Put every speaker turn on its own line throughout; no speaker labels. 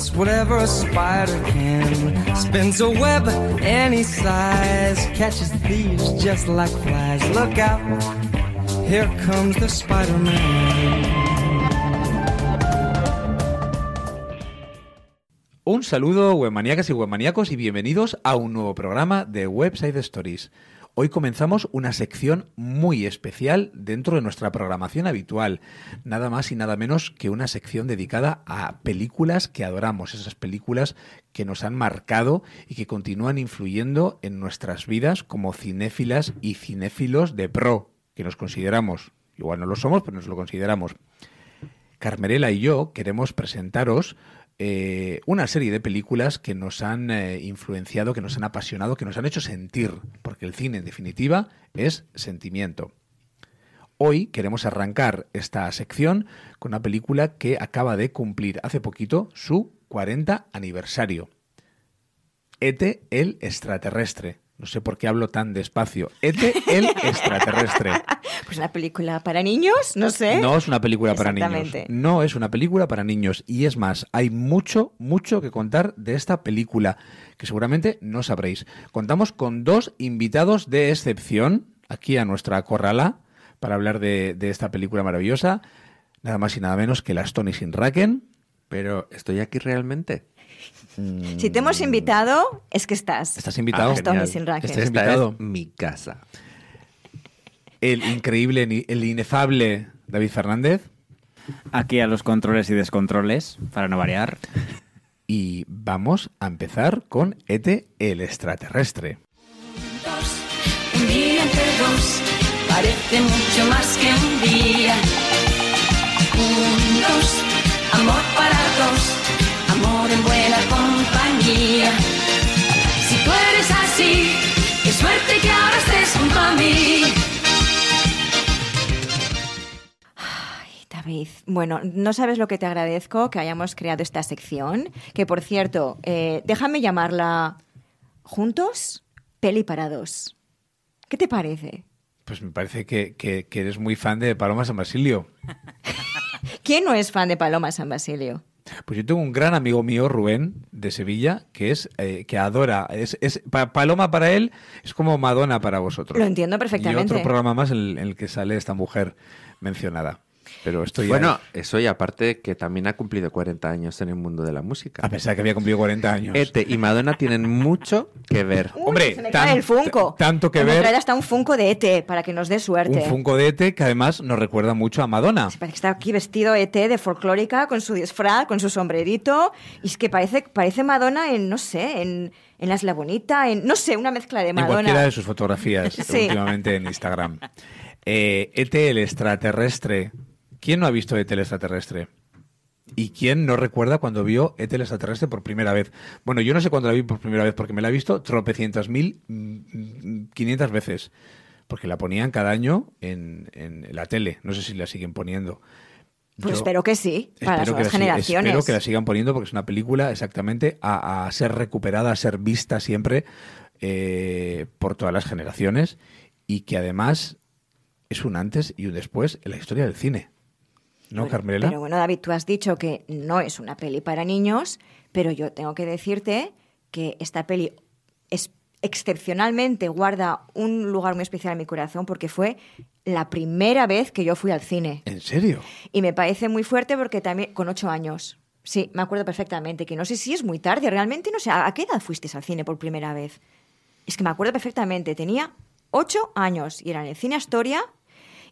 just whatever a spider can. Spins a web any size, catches thieves just like flies. Look out, here comes the Spider Man.
Un saludo, webmaníacas y webmaníacos, y bienvenidos a un nuevo programa de Website Stories. Hoy comenzamos una sección muy especial dentro de nuestra programación habitual. Nada más y nada menos que una sección dedicada a películas que adoramos, esas películas que nos han marcado y que continúan influyendo en nuestras vidas como cinéfilas y cinéfilos de pro, que nos consideramos. Igual no lo somos, pero nos lo consideramos. Carmerela y yo queremos presentaros eh, una serie de películas que nos han eh, influenciado, que nos han apasionado, que nos han hecho sentir, porque el cine en definitiva es sentimiento. Hoy queremos arrancar esta sección con una película que acaba de cumplir hace poquito su 40 aniversario. Ete el extraterrestre. No sé por qué hablo tan despacio. Ete el extraterrestre.
Pues una película para niños, no sé.
No es una película para niños. No es una película para niños. Y es más, hay mucho, mucho que contar de esta película, que seguramente no sabréis. Contamos con dos invitados de excepción aquí a nuestra corrala para hablar de, de esta película maravillosa. Nada más y nada menos que las Tony Sinraken.
Pero, ¿estoy aquí realmente?
Si te hemos invitado, es que estás.
¿Estás invitado?
Ah,
Estás
genial.
sin racket.
Estás
Esta
invitado.
es mi casa.
El increíble, el inefable David Fernández.
Aquí a los controles y descontroles, para no variar.
Y vamos a empezar con Ete el extraterrestre.
Un día entre dos parece mucho más que un día. Un, dos, amor para amor en buena compañía. Si tú eres así, qué suerte que ahora estés junto a mí.
Ay, David, bueno, no sabes lo que te agradezco que hayamos creado esta sección. Que por cierto, eh, déjame llamarla Juntos, Peli para dos. ¿Qué te parece?
Pues me parece que, que- que eres muy fan de Paloma San Basilio.
¿Quién no es fan de Paloma San Basilio?
Pues yo tengo un gran amigo mío, Rubén, de Sevilla, que es eh, que adora. Es, es- pa- Paloma para él es como Madonna para vosotros.
Lo entiendo
Y
perfectamente.
otro programa más en, en el que sale esta mujer mencionada. Pero estoy
Bueno, eso y aparte que también ha cumplido 40 años en el mundo de la música.
a pesar que había cumplido 40 años.
Ete y Madonna tienen mucho que ver.
Uy,
Hombre,
se me
tan-
cae el Funko.
tanto que ver-
trae hasta un Funko de ET para que nos dé suerte.
Un Funko de Ete que además nos recuerda mucho a Madonna.
Parece que está aquí vestido ET de folclórica con su disfraz, con su sombrerito. Y es que parece, parece Madonna en, no sé, en, en La Isla Bonita, en, no sé, una mezcla de
En cualquiera
Madonna.
de sus fotografías
Sí.
últimamente en Instagram. Eh, Ete el extraterrestre. ¿Quién no ha visto Ete el extraterrestre? ¿Y quién no recuerda cuando vio Ete el extraterrestre por primera vez? Bueno, yo no sé cuándo la vi por primera vez, porque me la he visto tropecientas mil, mm, quinientas veces. Porque la ponían cada año en, en la tele. No sé si la siguen poniendo.
Pues
Yo
espero que sí, para las nuevas generaciones.
Espero que la sigan poniendo porque es una película exactamente a, a ser recuperada, a ser vista siempre eh, por todas las generaciones y que además es un antes y un después en la historia del cine. ¿No,
Bueno,
Carmela?
Pero bueno, David, tú has dicho que no es una peli para niños, pero yo tengo que decirte que esta peli es excepcionalmente guarda un lugar muy especial en mi corazón porque fue la primera vez que yo fui al cine.
¿En serio?
Y me parece muy fuerte porque también con ocho años. Sí, me acuerdo perfectamente que no sé si es muy tarde, realmente no sé, ¿a qué edad fuiste al cine por primera vez? Es que me acuerdo perfectamente, tenía ocho años y era en el cine Astoria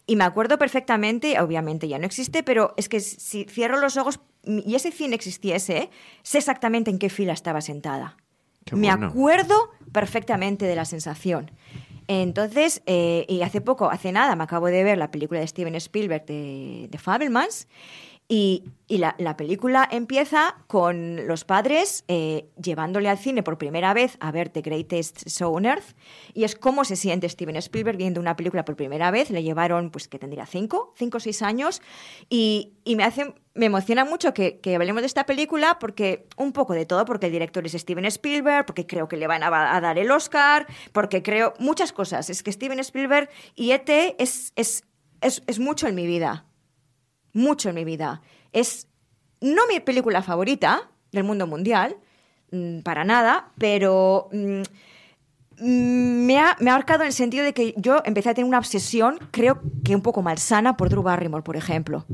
y me acuerdo perfectamente, obviamente ya no existe, pero es que si cierro los ojos y ese cine existiese, sé exactamente en qué fila estaba sentada.
Qué
me
bueno.
acuerdo perfectamente de la sensación. Entonces, eh, y hace poco, hace nada, me acabo de ver la película de Steven Spielberg de, de Fabelmans. Y, y la, la película empieza con los padres eh, llevándole al cine por primera vez a ver The Greatest Show on Earth. Y es cómo se siente Steven Spielberg viendo una película por primera vez. Le llevaron, pues, que tendría cinco, cinco o seis años. Y, y me hace, me emociona mucho que, que hablemos de esta película porque un poco de todo, porque el director es Steven Spielberg, porque creo que le van a, a dar el Oscar, porque creo muchas cosas. Es que Steven Spielberg y ET es, es, es, es mucho en mi vida. Mucho en mi vida. Es no mi película favorita, del mundo mundial, mm, para nada, pero mm, me ha, me ha marcado en el sentido de que yo empecé a tener una obsesión, creo que un poco malsana, por Drew Barrymore, por ejemplo.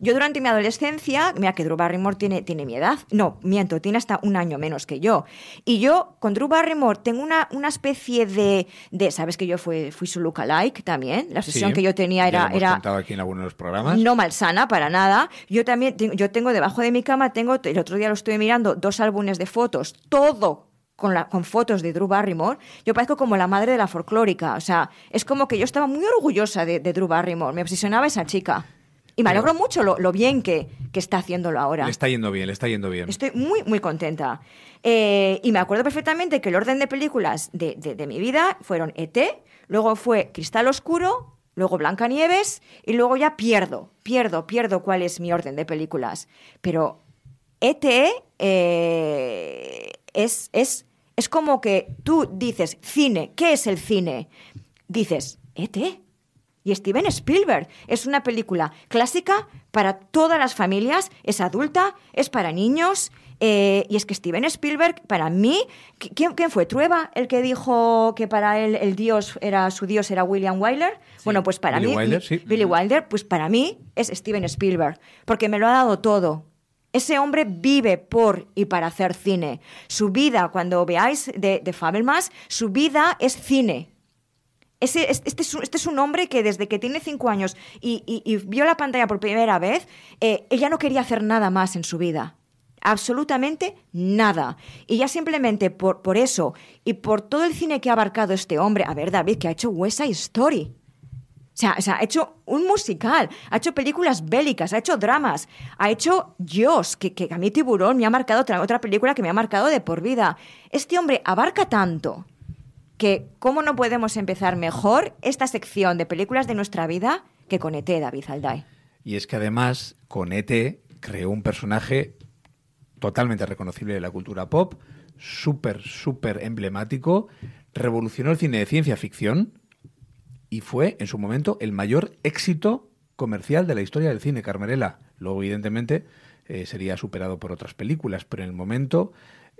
Yo durante mi adolescencia, mira que Drew Barrymore tiene, tiene mi edad, no, miento, tiene hasta un año menos que yo. Y yo con Drew Barrymore tengo una, una especie de, de, sabes que yo fui, fui su lookalike también, la obsesión
Sí,
que yo tenía
ya
era...
lo hemos
era
contado aquí en algunos programas.
no malsana para nada. Yo también yo tengo debajo de mi cama, tengo, el otro día lo estuve mirando, dos álbumes de fotos, todo con, la, con fotos de Drew Barrymore. Yo parezco como la madre de la folclórica. O sea, es como que yo estaba muy orgullosa de, de Drew Barrymore. Me obsesionaba esa chica. Y me alegro mucho lo, lo bien que, que está haciéndolo ahora.
Le está yendo bien, le está yendo bien.
Estoy muy, muy contenta. Eh, y me acuerdo perfectamente que el orden de películas de, de- de mi vida fueron E.T., luego fue Cristal Oscuro, luego Blancanieves, y luego ya pierdo, pierdo, pierdo cuál es mi orden de películas. Pero E.T. eh, es, es, es como que tú dices, cine, ¿qué es el cine? Dices, E.T. Y Steven Spielberg es una película clásica para todas las familias, es adulta, es para niños. eh, y es que Steven Spielberg, para mí, ¿qui- ¿quién, quién fue? ¿Trueba el que dijo que para él el dios era su dios era William Wyler? Bueno, pues para
Billy
mí,
Wilder, sí.
Billy Wilder, pues para mí es Steven Spielberg, porque me lo ha dado todo. Ese hombre vive por y para hacer cine. Su vida, cuando veáis de, de Fabelmas, su vida es cine. Ese- es- este, este es un hombre que desde que tiene cinco años y, vio la pantalla por primera vez, eh, ella no quería hacer nada más en su vida. Absolutamente nada. Y ya simplemente por, eso y por todo el cine que ha abarcado este hombre, a ver, David, que ha hecho West Side Story. O sea, ha hecho un musical, ha hecho películas bélicas, ha hecho dramas, ha hecho Dios, que, que a mí Tiburón me ha marcado otra película que me ha marcado de por vida. Este hombre abarca tanto que cómo no podemos empezar mejor esta sección de películas de nuestra vida que con ET, David Alday.
Y es que además, con ET creó un personaje totalmente reconocible de la cultura pop, súper, súper emblemático, revolucionó el cine de ciencia ficción y fue, en su momento, el mayor éxito comercial de la historia del cine, Carmerela. Luego, evidentemente, eh, sería superado por otras películas, pero en el momento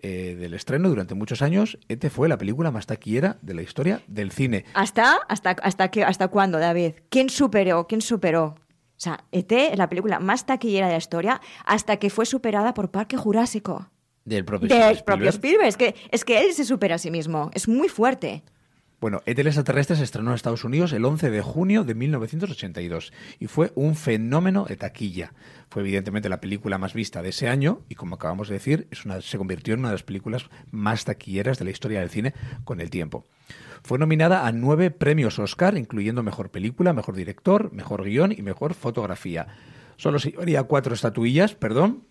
eh, del estreno, durante muchos años, ET fue la película más taquillera de la historia del cine.
¿Hasta, hasta, hasta, qué, ¿Hasta cuándo, David? ¿Quién superó? ¿Quién superó? O sea, ET es la película más taquillera de la historia hasta que fue superada por Parque Jurásico.
Del propio
Del propio
Spielberg.
Spielberg. Es que, es que él se supera a sí mismo. Es muy fuerte.
Bueno, ET el extraterrestre se estrenó en Estados Unidos el 11 de junio de 1982 y fue un fenómeno de taquilla. Fue evidentemente la película más vista de ese año y como acabamos de decir, se convirtió en una de las películas más taquilleras de la historia del cine con el tiempo. Fue nominada a nueve premios Oscar, incluyendo Mejor Película, Mejor Director, Mejor Guión y Mejor Fotografía. Solo se llevaría cuatro estatuillas, perdón,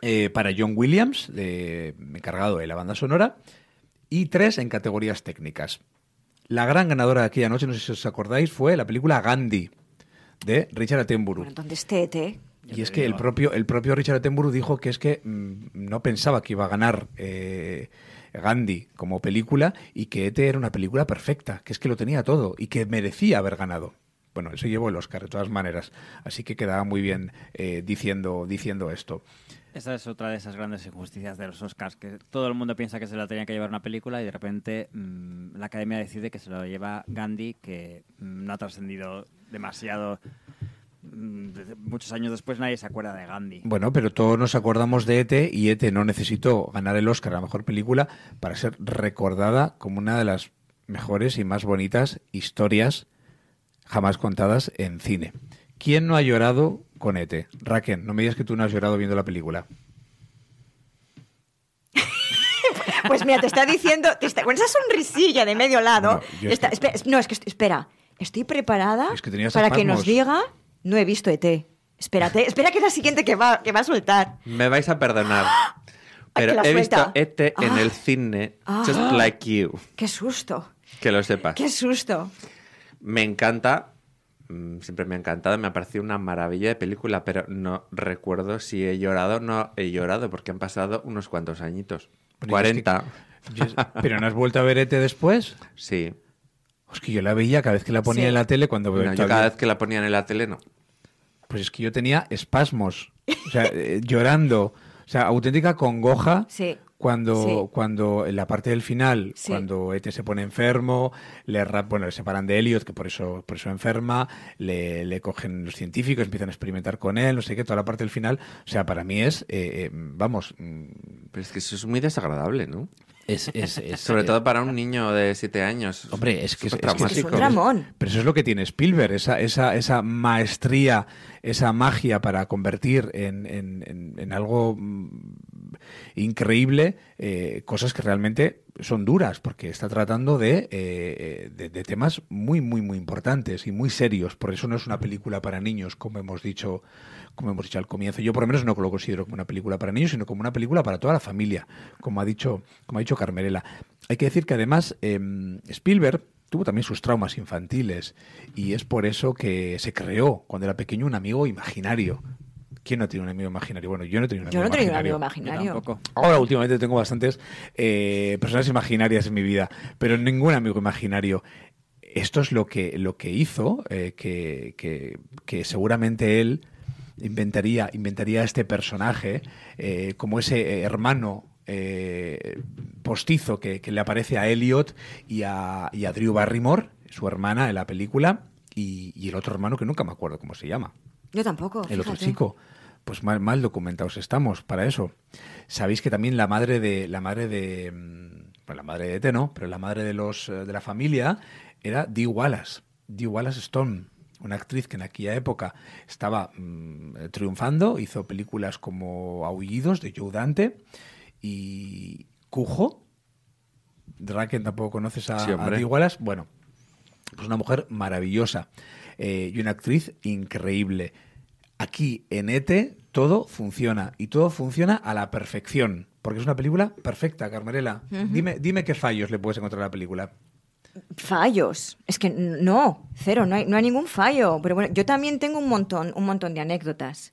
eh, para John Williams, encargado de la banda sonora, y tres en categorías técnicas. La gran ganadora de aquella noche, no sé si os acordáis, fue la película Gandhi, de Richard Attenborough.
Bueno, ¿dónde esté ET?
Y es que el propio, el propio Richard Attenborough dijo que es que mm, no pensaba que iba a ganar eh, Gandhi como película y que ET era una película perfecta, que es que lo tenía todo y que merecía haber ganado. Bueno, eso llevó el Oscar de todas maneras, así que quedaba muy bien eh, diciendo, diciendo esto.
Esa es otra de esas grandes injusticias de los Oscars, que todo el mundo piensa que se la tenía que llevar una película y de repente mm, la academia decide que se lo lleva Gandhi, que mm, no ha trascendido demasiado. Mm, muchos años después nadie se acuerda de Gandhi.
Bueno, pero todos nos acordamos de ET y ET no necesitó ganar el Oscar a la mejor película para ser recordada como una de las mejores y más bonitas historias jamás contadas en cine. ¿Quién no ha llorado con ET? Raquel, no me digas que tú no has llorado viendo la película.
Pues mira, te está diciendo, te está- con esa sonrisilla de medio lado.
No, yo
está-
estoy-
espera, no, es que espera, estoy preparada
Es que tenías
para que nos diga, no he visto ET. Espérate, espera que es la siguiente que va, que va a soltar.
Me vais a perdonar. Pero he visto. ET en
Ah.
el cine,
Ah.
just like you.
Qué susto,
Que lo sepas.
qué susto.
Me encanta, siempre me ha encantado, me ha parecido una maravilla de película, pero no recuerdo si he llorado o no he llorado, porque han pasado unos cuantos añitos.
Es que-
40.
Yo- ¿Pero no has vuelto a ver ET después?
Sí.
Es que yo la veía cada vez que la ponía
Sí.
en la tele cuando...
No, yo cada vez que la ponían en la tele, no.
Pues es que yo tenía espasmos, o sea, eh, llorando. O sea, auténtica congoja
Sí.
Cuando,
Sí.
cuando en la parte del final,
Sí.
cuando Ete se pone enfermo, le, bueno, le separan de Elliot, que por eso, por eso enferma, le, le cogen los científicos, empiezan a experimentar con él, no sé qué, toda la parte del final. O sea, para mí es, eh, eh, vamos, mm,
Pero es que eso es muy desagradable, ¿no?
es, es- es-
Sobre
eh,
todo para un niño de 7 años.
Hombre, es que es-
Súper
es que es
Es un
traumático.
dramón.
Pero eso es lo que tiene Spielberg, esa, esa, esa maestría, esa magia para convertir en, en- en- en algo mm, increíble eh, cosas que realmente son duras, porque está tratando de, eh, de, de temas muy, muy, muy importantes y muy serios. Por eso no es una película para niños, como hemos dicho como hemos dicho al comienzo. Yo por lo menos no lo considero como una película para niños, sino como una película para toda la familia, como ha dicho, como ha dicho Carmerela. Hay que decir que además em, Spielberg tuvo también sus traumas infantiles y es por eso que se creó cuando era pequeño un amigo imaginario. ¿Quién no tiene un amigo imaginario? Bueno, yo no he tenido un
Yo
amigo
no tenía un
imaginario.
amigo
Yo
imaginario.
tampoco.
Ahora últimamente tengo bastantes eh, personas imaginarias en mi vida, pero ningún amigo imaginario. Esto es lo que, lo que hizo eh, que, que- que seguramente él inventaría, inventaría este personaje eh, como ese hermano eh, postizo que, que le aparece a Elliot y a, y a Drew Barrymore, su hermana en la película, y, y el otro hermano que nunca me acuerdo cómo se llama
Yo tampoco.
el otro chico. Pues mal, mal documentados estamos para eso. Sabéis que también la madre de la madre de mm, bueno, la madre de Ete no, pero la madre de los eh, de la familia era Dee Wallace, Dee Wallace Stone, una actriz que en aquella época estaba mm, triunfando, hizo películas como Aullidos de Joe Dante y Cujo. Draken tampoco conoces a,
Sí,
a. Dee Wallace. Bueno, pues una mujer maravillosa eh, y una actriz increíble. Aquí en ETE todo funciona y todo funciona a la perfección, porque es una película perfecta, Carmerela. dime, dime qué fallos le puedes encontrar a la película.
Fallos. Es que no, cero, no hay, no hay ningún fallo. Pero bueno, yo también tengo un montón, un montón de anécdotas.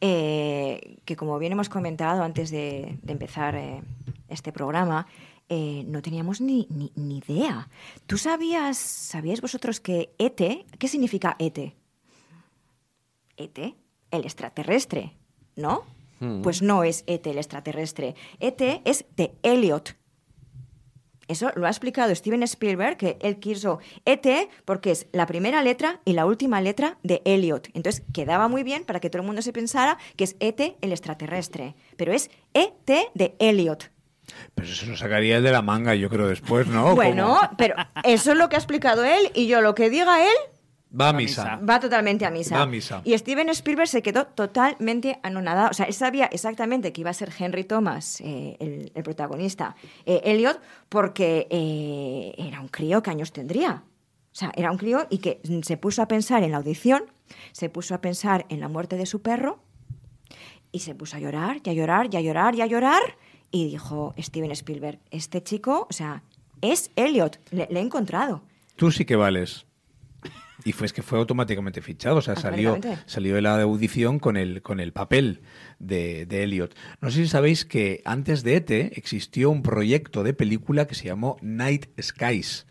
eh, que como bien hemos comentado antes de, de empezar eh, este programa, eh, no teníamos ni, ni, ni idea. ¿Tú sabías, sabíais vosotros que ETE, qué significa ETE? ETE, el extraterrestre, ¿no? Pues no es ETE el extraterrestre. ETE es de Elliot. Eso lo ha explicado Steven Spielberg, que él quiso ET porque es la primera letra y la última letra de Elliot. Entonces quedaba muy bien para que todo el mundo se pensara que es ET el extraterrestre. Pero es ET de Elliot.
Pero eso se lo sacaría él de la manga, yo creo, después, ¿no?
bueno, pero eso es lo que ha explicado él y yo lo que diga él
Va a misa.
misa.
va totalmente a misa.
Va a misa.
Y Steven Spielberg se quedó totalmente anonadado. O sea, él sabía exactamente que iba a ser Henry Thomas, eh, el, el protagonista, eh, Elliot, porque eh, era un crío que años tendría. O sea, era un crío y que se puso a pensar en la audición, se puso a pensar en la muerte de su perro y se puso a llorar, y a llorar, y a llorar, y a llorar. Y dijo Steven Spielberg, este chico, o sea, es Elliot, le, le he encontrado.
Tú sí que vales. Y fue es que fue automáticamente fichado, o sea, salió, salió de la audición con el, con el papel de, de Elliot. No sé si sabéis que antes de ETE existió un proyecto de película que se llamó Night Skies,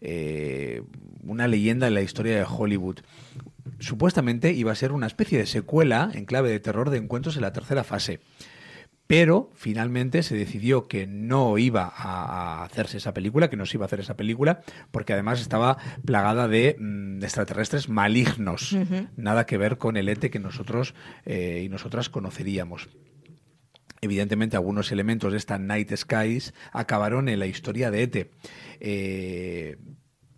eh, una leyenda en la historia de Hollywood. Supuestamente iba a ser una especie de secuela en clave de terror de encuentros en la tercera fase. Pero finalmente se decidió que no iba a, hacerse esa película, que no se iba a hacer esa película, porque además estaba plagada de mm, extraterrestres malignos. Nada que ver con el ETE que nosotros eh, y nosotras conoceríamos. Evidentemente, algunos elementos de esta Night Skies acabaron en la historia de ETE. Eh,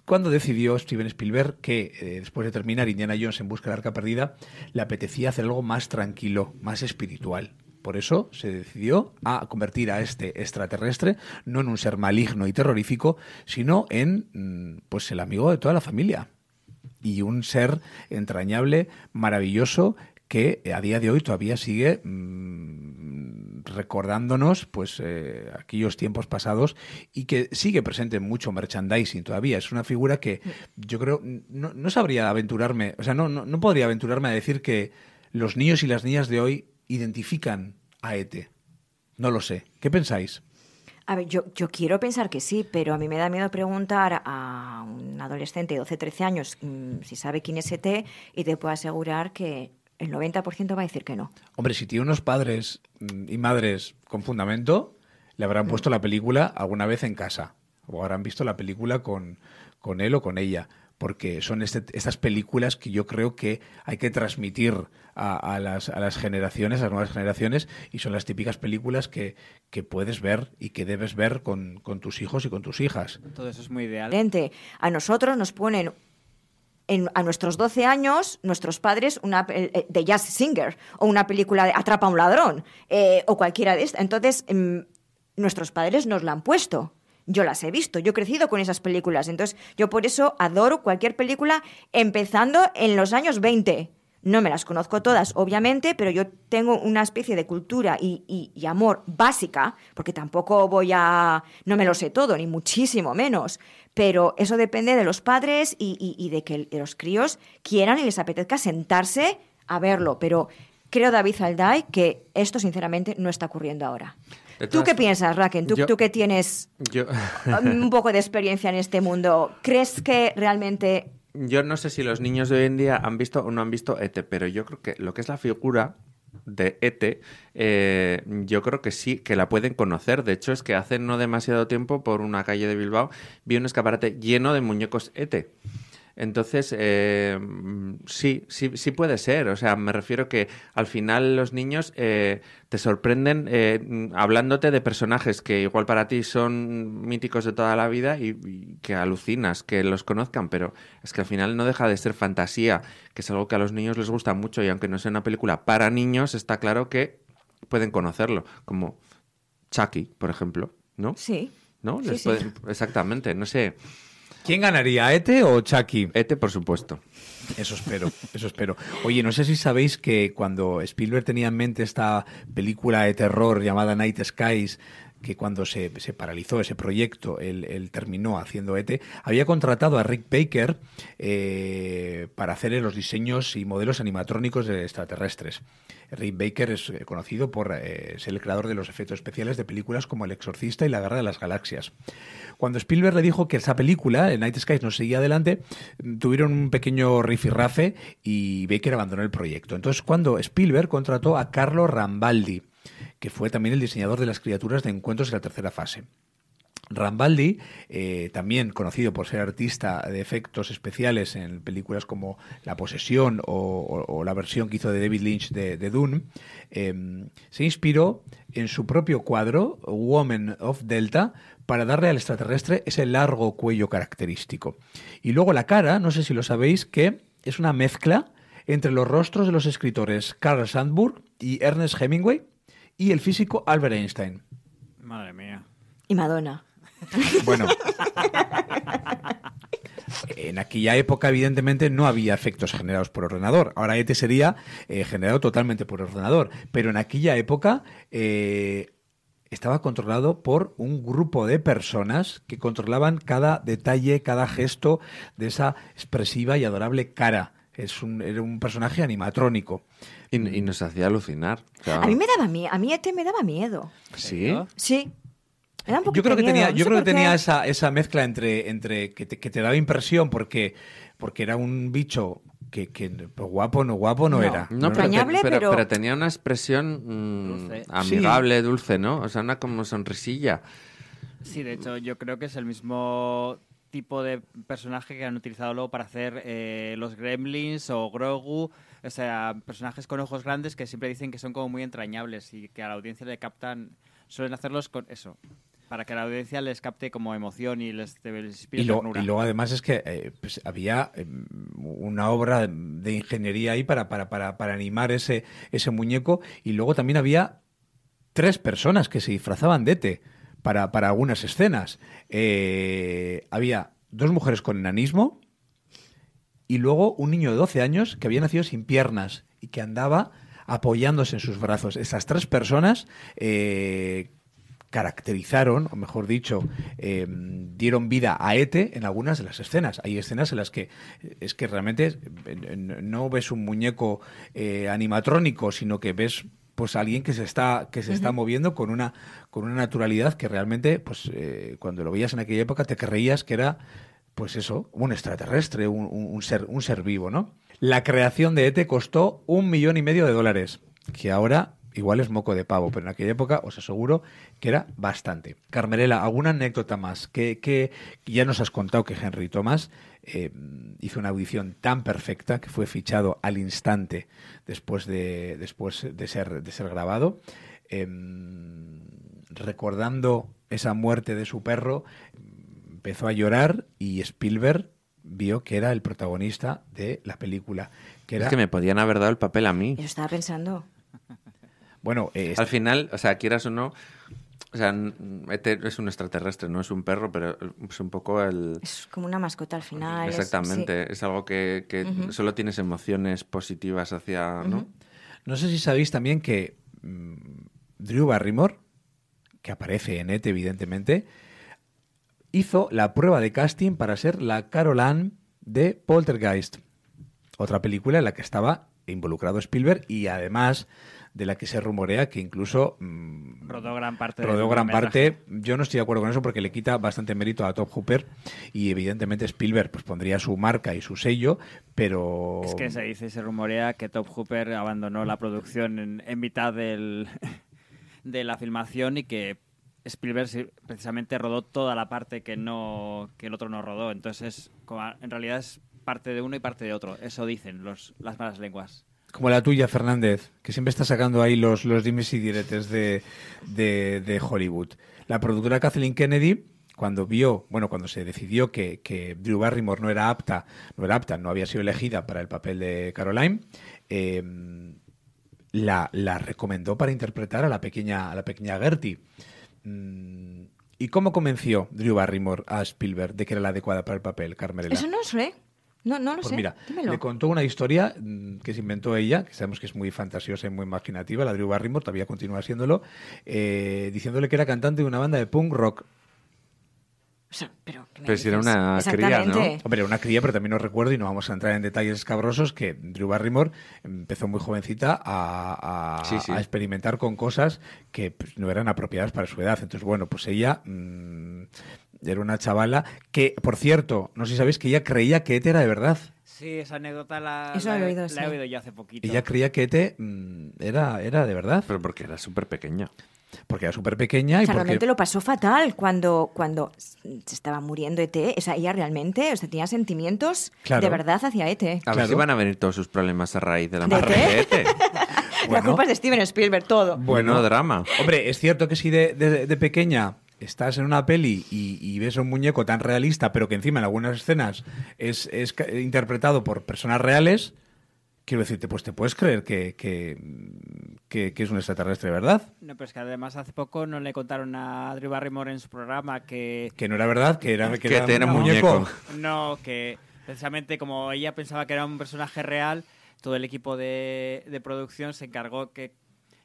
cuando decidió Steven Spielberg que eh, después de terminar Indiana Jones en busca del arca perdida, le apetecía hacer algo más tranquilo, más espiritual. Por eso se decidió a convertir a este extraterrestre no en un ser maligno y terrorífico, sino en mm, pues el amigo de toda la familia y un ser entrañable, maravilloso que a día de hoy todavía sigue mm, recordándonos pues eh, aquellos tiempos pasados y que sigue presente en mucho merchandising todavía. Es una figura que yo creo no, sabría aventurarme, o sea, no, no podría aventurarme a decir que los niños y las niñas de hoy identifican a ETE. No lo sé. ¿Qué pensáis?
A ver, yo, yo quiero pensar que sí, pero a mí me da miedo preguntar a un adolescente de 12, 13 años mm, si sabe quién es ET y te puedo asegurar que el 90% va a decir que no.
Hombre, si tiene unos padres mm, y madres con fundamento, le habrán puesto la película alguna vez en casa. O habrán visto la película con, con él o con ella. Porque son este- estas películas que yo creo que hay que transmitir a, a las, a las generaciones, a las nuevas generaciones, y son las típicas películas que, que puedes ver y que debes ver con, con tus hijos y con tus hijas.
Todo eso es muy ideal.
A nosotros nos ponen en- a nuestros 12 años, nuestros padres, una pe- eh, de Jazz Singer o una película de Atrapa a un ladrón eh, o cualquiera de estas. Entonces, mm, nuestros padres nos la han puesto. Yo las he visto, yo he crecido con esas películas. Entonces, yo por eso adoro cualquier película empezando en los años 20. No me las conozco todas, obviamente, pero yo tengo una especie de cultura y, y- y amor básica, porque tampoco voy a... no me lo sé todo, ni muchísimo menos. Pero eso depende de los padres y, y- y de que los críos quieran y les apetezca sentarse a verlo. Pero creo, David Alday, que esto sinceramente no está ocurriendo ahora. ¿Tú qué piensas, Raquel? ¿Tú, tú que tienes
Yo,
un poco de experiencia en este mundo, ¿crees que realmente
yo no sé si los niños de hoy en día han visto o no han visto ET, pero yo creo que lo que es la figura de ET, eh, yo creo que sí, que la pueden conocer. De hecho, es que hace no demasiado tiempo, por una calle de Bilbao, vi un escaparate lleno de muñecos ET. Entonces, eh, sí, sí, sí puede ser. O sea, me refiero que al final los niños eh, te sorprenden eh, hablándote de personajes que igual para ti son míticos de toda la vida y, y que alucinas que los conozcan, pero es que al final no deja de ser fantasía, que es algo que a los niños les gusta mucho y aunque no sea una película para niños, está claro que pueden conocerlo, como Chucky, por ejemplo, ¿no?
sí?
¿No?
Sí,
Les
sí.
pueden- Exactamente, no sé.
¿Quién ganaría, Ete o Chucky?
Ete, por supuesto.
Eso espero, eso espero. Oye, no sé si sabéis que cuando Spielberg tenía en mente esta película de terror llamada Night Skies, que cuando se, se paralizó ese proyecto, él, él terminó haciendo ET, había contratado a Rick Baker eh, para hacer los diseños y modelos animatrónicos de extraterrestres. Rick Baker es eh, conocido por eh, ser el creador de los efectos especiales de películas como El Exorcista y La Guerra de las Galaxias. Cuando Spielberg le dijo que esa película, el Night Skies, no seguía adelante, mm, tuvieron un pequeño rifirrafe y Baker abandonó el proyecto. Entonces, cuando Spielberg contrató a Carlo Rambaldi, que fue también el diseñador de las criaturas de encuentros en la tercera fase. Rambaldi, eh, también conocido por ser artista de efectos especiales en películas como La Posesión o, la versión que hizo de David Lynch de, de Dune, eh, se inspiró en su propio cuadro, Woman of Delta, para darle al extraterrestre ese largo cuello característico. Y luego la cara, no sé si lo sabéis, que es una mezcla entre los rostros de los escritores Carl Sandburg y Ernest Hemingway y el físico Albert Einstein.
Madre mía.
Y Madonna.
Bueno. En aquella época, evidentemente, no había efectos generados por ordenador. Ahora ET sería eh, generado totalmente por ordenador. Pero en aquella época eh, estaba controlado por un grupo de personas que controlaban cada detalle, cada gesto de esa expresiva y adorable cara. Es un, era un personaje animatrónico.
Y, y nos hacía alucinar. O sea,
A mí me daba miedo, a mí este me daba miedo.
Sí.
Sí. Me da un
Yo creo que
miedo,
tenía,
no
yo creo que tenía esa, esa mezcla entre, entre que, te, que te daba impresión porque, porque era un bicho que, que pues, guapo no guapo no,
No.
era.
No, pero, te- pero,
pero-
pero tenía una expresión mm,
Dulce.
amigable, dulce, ¿no? O sea, una como sonrisilla.
Sí, de hecho, yo creo que es el mismo tipo de personaje que han utilizado luego para hacer eh, los Gremlins o Grogu. O sea, personajes con ojos grandes que siempre dicen que son como muy entrañables y que a la audiencia le captan. Suelen hacerlos con eso. Para que a la audiencia les capte como emoción y les, les
Y, lo- y luego además es que eh, pues, había eh, una obra de ingeniería ahí para, para, para, para animar ese, ese muñeco y luego también había tres personas que se disfrazaban de Ete para, para algunas escenas. Eh, había dos mujeres con enanismo y luego un niño de 12 años que había nacido sin piernas y que andaba apoyándose en sus brazos. Estas tres personas eh, caracterizaron, o mejor dicho, eh, dieron vida a Ete en algunas de las escenas. Hay escenas en las que es que realmente eh, no ves un muñeco eh, animatrónico, sino que ves pues alguien que se está que se está moviendo con una con una naturalidad que realmente pues eh, cuando lo veías en aquella época te creías que era pues eso, un extraterrestre, un, ser, un ser vivo, ¿no? La creación de ET costó un millón y medio de dólares, que ahora igual es moco de pavo, pero en aquella época os aseguro que era bastante. Carmelela, ¿alguna anécdota más? Que, que ya nos has contado que Henry Thomas eh, hizo una audición tan perfecta que fue fichado al instante después de, después de, ser, de ser grabado. Em, recordando esa muerte de su perro, empezó a llorar y Spielberg vio que era el protagonista de la película. Que era,
Es que me podían haber dado el papel a mí.
Yo estaba pensando.
Bueno, eh,
Al final, o sea, quieras o no, o sea, es un extraterrestre, no es un perro, pero es un poco el...
Es como una mascota al final. es-
Exactamente, es, algo que, solo tienes emociones positivas hacia, ¿no?
No sé si sabéis también que mm, Drew Barrymore, que aparece en ET evidentemente, hizo la prueba de casting para ser la Carol Ann de Poltergeist, otra película en la que estaba involucrado Spielberg y además de la que se rumorea que incluso mm,
Rodó gran parte
rodó gran parte. Yo no estoy de acuerdo con eso porque le quita bastante mérito a Top Hooper y evidentemente Spielberg pues pondría su marca y su sello, pero
Es que se dice se rumorea que Top Hooper abandonó la producción en, en mitad del, de la filmación y que Spielberg precisamente rodó toda la parte que no que el otro no rodó. Entonces, como en realidad es parte de uno y parte de otro. Eso dicen los, las malas lenguas.
como la tuya, Fernández, que siempre está sacando ahí los, los dimes y diretes de, de, Hollywood. La productora Kathleen Kennedy, cuando vio, bueno, cuando se decidió que, que Drew Barrymore no era apta, no era apta, no había sido elegida para el papel de Caroline, eh, la, la recomendó para interpretar a la pequeña, a la pequeña Gertie. Mm, ¿Y cómo convenció Drew Barrymore a Spielberg de que era la adecuada para el papel, Carmela?
Eso no sé. No, no lo
Pues
sé.
mira,
Dímelo.
le contó una historia mm, que se inventó ella, que sabemos que es muy fantasiosa y muy imaginativa, la Drew Barrymore, todavía continúa siéndolo, eh, diciéndole que era cantante de una banda de punk rock.
O sea, pero, ¿qué me
Pero si era una cría, ¿no?
Hombre, era una cría, pero también os recuerdo, y no vamos a entrar en detalles escabrosos, que Drew Barrymore empezó muy jovencita a, a-
Sí, sí.
a experimentar con cosas que pues, no eran apropiadas para su edad. Entonces, bueno, pues ella mm, era una chavala que, por cierto, no sé si sabéis que ella creía que Ete era de verdad.
Sí, esa anécdota la,
Eso
la
lo he oído,
la
sí.
he oído yo hace poquito.
Ella creía que Ete mm, era, era de verdad,
Pero porque era súper pequeña.
porque era súper pequeña
O
y
sea,
porque...
realmente lo pasó fatal cuando, cuando se estaba muriendo ET. O sea, ella realmente o sea, tenía sentimientos
Claro.
de verdad hacia ET.
A ver
Claro.
si van a venir todos sus problemas a raíz de la
¿De
muerte
qué?
de ET.
La
Bueno.
culpa es de Steven Spielberg, todo.
Bueno, drama.
Hombre, es cierto que si de, de- de pequeña estás en una peli y, y ves a un muñeco tan realista, pero que encima en algunas escenas es, interpretado por personas reales, quiero decirte, pues te puedes creer que, que, que- que es un extraterrestre, ¿verdad?
No, pero es que además hace poco no le contaron a Drew Barrymore en su programa que
Que no era verdad, que era, que
Que
era
era
un
un
muñeco.
muñeco.
no, que precisamente como ella pensaba que era un personaje real, todo el equipo de, de producción se encargó que,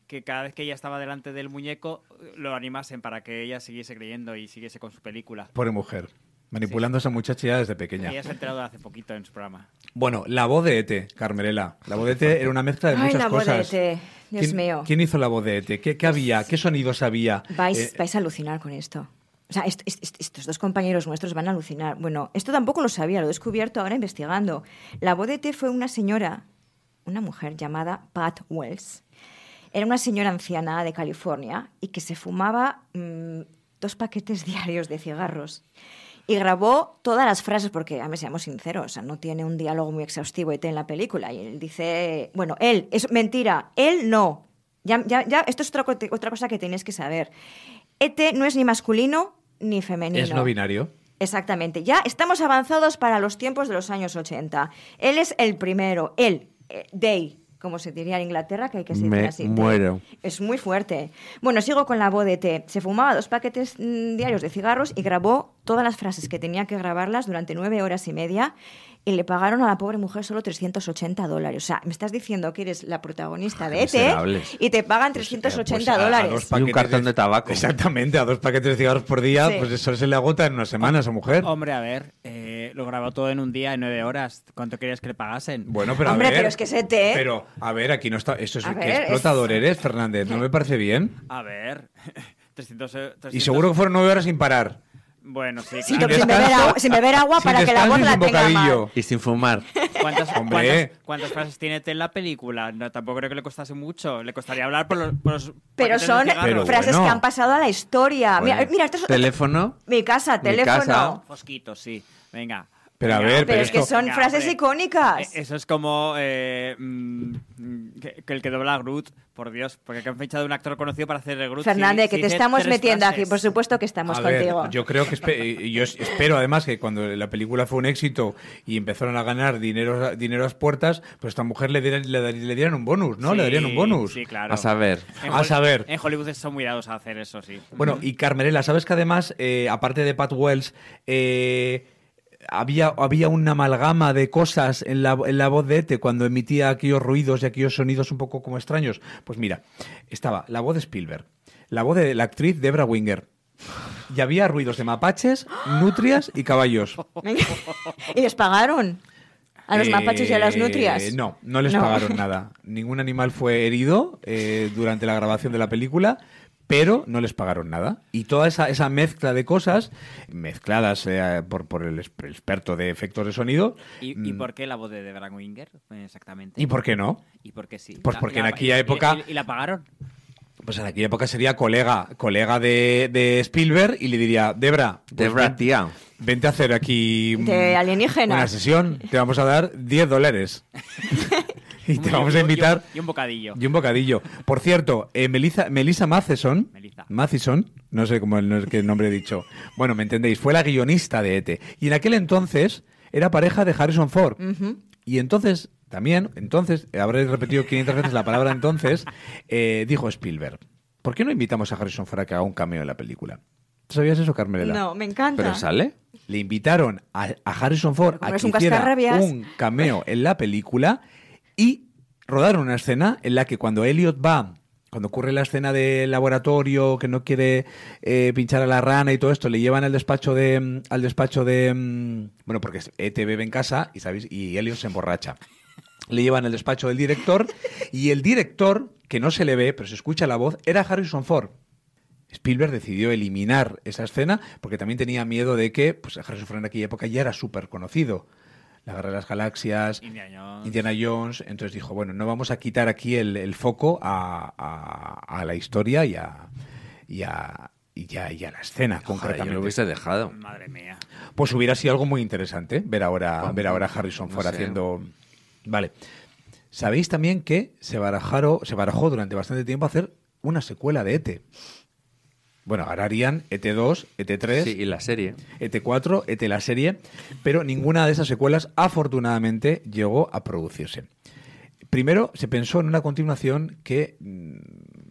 que cada vez que ella estaba delante del muñeco lo animasen para que ella siguiese creyendo y siguiese con su película.
Pobre mujer. Manipulando a esa muchacha ya desde pequeña.
Ella se ha enterado hace poquito en su programa.
Bueno, la voz de ET, Carmelela. La voz de ET era una mezcla de
Ay,
muchas
la voz de
cosas.
ET. Dios
¿Quién,
mío.
¿Quién hizo la voz de ET? ¿Qué, qué había? ¿Qué sonidos había?
Vais,
Eh,
vais a alucinar con esto. O sea, est- est- est- estos dos compañeros nuestros van a alucinar. Bueno, esto tampoco lo sabía, lo he descubierto ahora investigando. La voz de T fue una señora, una mujer llamada Pat Wells. Era una señora anciana de California y que se fumaba mm, dos paquetes diarios de cigarros. Y grabó todas las frases, porque, a ver, seamos sinceros, o sea, no tiene un diálogo muy exhaustivo ET en la película. Y él dice, bueno, él, es mentira, él no. Ya, ya, ya, esto es otra, otra cosa que tenéis que saber. ET no es ni masculino ni femenino.
es no binario.
Exactamente. Ya estamos avanzados para los tiempos de los años 80. Él es el primero, él, eh, Day, como se diría en Inglaterra, que hay que
Me
así.
Muero.
Es muy fuerte. Bueno, sigo con la voz de T. Se fumaba dos paquetes mm, diarios de cigarros y grabó todas las frases que tenía que grabarlas durante nueve horas y media y le pagaron a la pobre mujer solo 380 dólares. O sea, me estás diciendo que eres la protagonista de ET
Miserables.
y te pagan
Pues,
380
pues, a- a
dólares.
Y un cartón de tabaco.
Exactamente, a dos paquetes de cigarros por día,
Sí.
pues eso se le agota en una semana a esa mujer.
Hombre, a ver, eh, lo grabó todo en un día, en nueve horas. ¿Cuánto querías que le pagasen?
Bueno, pero
Hombre,
a ver.
pero es que ese té-
Pero, a ver, aquí no está. Eso es
A
que
ver,
explotador
es-
eres, Fernández. No me parece bien.
A ver, 300, eh, 300
Y seguro que fueron nueve horas sin parar.
Bueno, sí,
Sin,
claro.
Sin
beber agua, sin beber agua
sin
para que la voz la tenga mal.
Y sin fumar.
¿Cuántas,
Hombre.
cuántas- cuántas frases tiene T en la película? No, tampoco creo que le costase mucho. Le costaría hablar por los, por los
Pero son.
Pero
frases
bueno.
que han pasado a la historia. Mira,
Bueno,
mira, esto es
Teléfono.
mi casa,
Mi
teléfono.
casa.
Fosquitos, sí. Venga.
Pero a ver,
Pero
pero
es que son
Venga,
frases
hombre.
icónicas.
Eh, Eso es como eh, mm, que, que el que dobla a Groot, por Dios, porque que han fichado un actor conocido para hacer el Groot.
Fernández, que te estamos metiendo
frases.
aquí, por supuesto que estamos
A ver,
contigo.
yo creo que espe- yo es- espero además que cuando la película fue un éxito y empezaron a ganar dinero, a- dinero a las puertas, pues a esta mujer le dieran, le, dieran un bonus, ¿no? le darían un bonus.
Sí, claro.
A saber.
En
A saber.
En Hollywood son muy dados a hacer eso, sí.
Bueno, y Carmerela, ¿sabes que además, eh, aparte de Pat Wells, eh, había, había una amalgama de cosas en la, en la voz de Ete cuando emitía aquellos ruidos y aquellos sonidos un poco como extraños? Pues mira, estaba la voz de Spielberg, la voz de la actriz Debra Winger. Y había ruidos de mapaches, nutrias y caballos.
¿Y les pagaron? ¿A los
Eh,
mapaches y a las nutrias?
No, no les
No.
pagaron nada. Ningún animal fue herido eh, durante la grabación de la película, pero no les pagaron nada. Y toda esa, esa mezcla de cosas, mezcladas eh, por, por el, exper- experto de efectos de sonido.
¿Y, y
mm,
por qué la voz de Debra Winger? Exactamente.
¿Y por qué no?
¿Y por qué sí?
Pues
La-
porque en
la-
aquella
y-
época-
¿Y, y la pagaron?
Pues en aquella época sería colega, colega de, de Spielberg y le diría, Debra, pues
Debra,
ven-
tía.
vente a hacer aquí mm,
De alienígenas.
una sesión, te vamos a dar 10 dólares. y te vamos a
Y un-
invitar
Y un bocadillo.
Y un bocadillo. Por cierto, eh, Melissa, Melissa Matheson,
Melissa.
Matheson, no sé cómo el, no sé qué nombre he dicho. Bueno, me entendéis, fue la guionista de ET. Y en aquel entonces era pareja de Harrison Ford. Y entonces, también, entonces, eh, habré repetido 500 veces la palabra entonces, eh, dijo Spielberg, ¿por qué no invitamos a Harrison Ford a que haga un cameo en la película? ¿Sabías eso, Carmela?
No, me encanta.
¿Pero sale?
le invitaron a, a Harrison Ford a que
un
hiciera un cameo en la película y rodaron una escena en la que cuando Elliot va, cuando ocurre la escena del laboratorio que no quiere eh, pinchar a la rana y todo esto, le llevan al despacho de mm, al despacho de mm, bueno porque ET bebe en casa y sabéis y Elliot se emborracha. Le llevan al despacho del director y el director que no se le ve pero se escucha la voz era Harrison Ford. Spielberg decidió eliminar esa escena porque también tenía miedo de que pues, Harrison Ford en aquella época ya era súper conocido. La Guerra de las Galaxias,
Indiana Jones.
Indiana Jones. Entonces dijo, bueno, no vamos a quitar aquí el, el foco a, a- a la historia y a, y a, y ya- y a la escena,
yo
concretamente.
lo hubiese dejado.
Madre mía.
Pues hubiera sido algo muy interesante ver ahora,
Pues,
ver ahora a Harrison
no
Ford
sé.
haciendo. Vale. Sabéis también que se barajó, se barajó durante bastante tiempo hacer una secuela de ET. Bueno, ahora harían E ET2, ET3,
Sí, y la serie.
ET4, ET la serie, pero ninguna de esas secuelas afortunadamente llegó a producirse. Primero se pensó en una continuación que mm,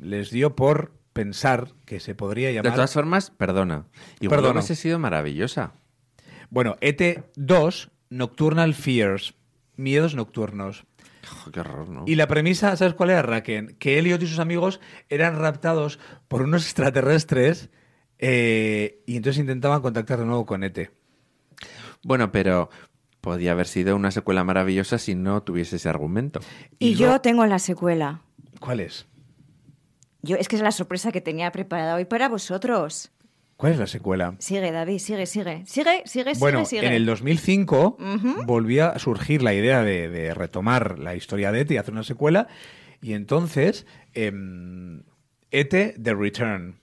les dio por pensar que se podría
De
llamar
todas formas, perdona. Igual
Perdono.
hubiese sido maravillosa.
Bueno, ET2, Nocturnal Fears, Miedos Nocturnos.
Qué horror, ¿no?
Y la premisa, ¿sabes cuál era, Raken? Que Elliot y sus amigos eran raptados por unos extraterrestres eh, y entonces intentaban contactar de nuevo con ET.
Bueno, pero podía haber sido una secuela maravillosa si no tuviese ese argumento.
Y,
Y
yo
lo-
tengo la secuela.
¿Cuál es?
Yo, es que es la sorpresa que tenía preparada hoy para vosotros.
¿Cuál es la secuela?
Sigue, David, sigue, sigue. Sigue, sigue,
bueno,
sigue, sigue.
en el 2005
Ujú.
volvía a surgir la idea de, de retomar la historia de ET y hacer una secuela. Y entonces, em, ET The Return.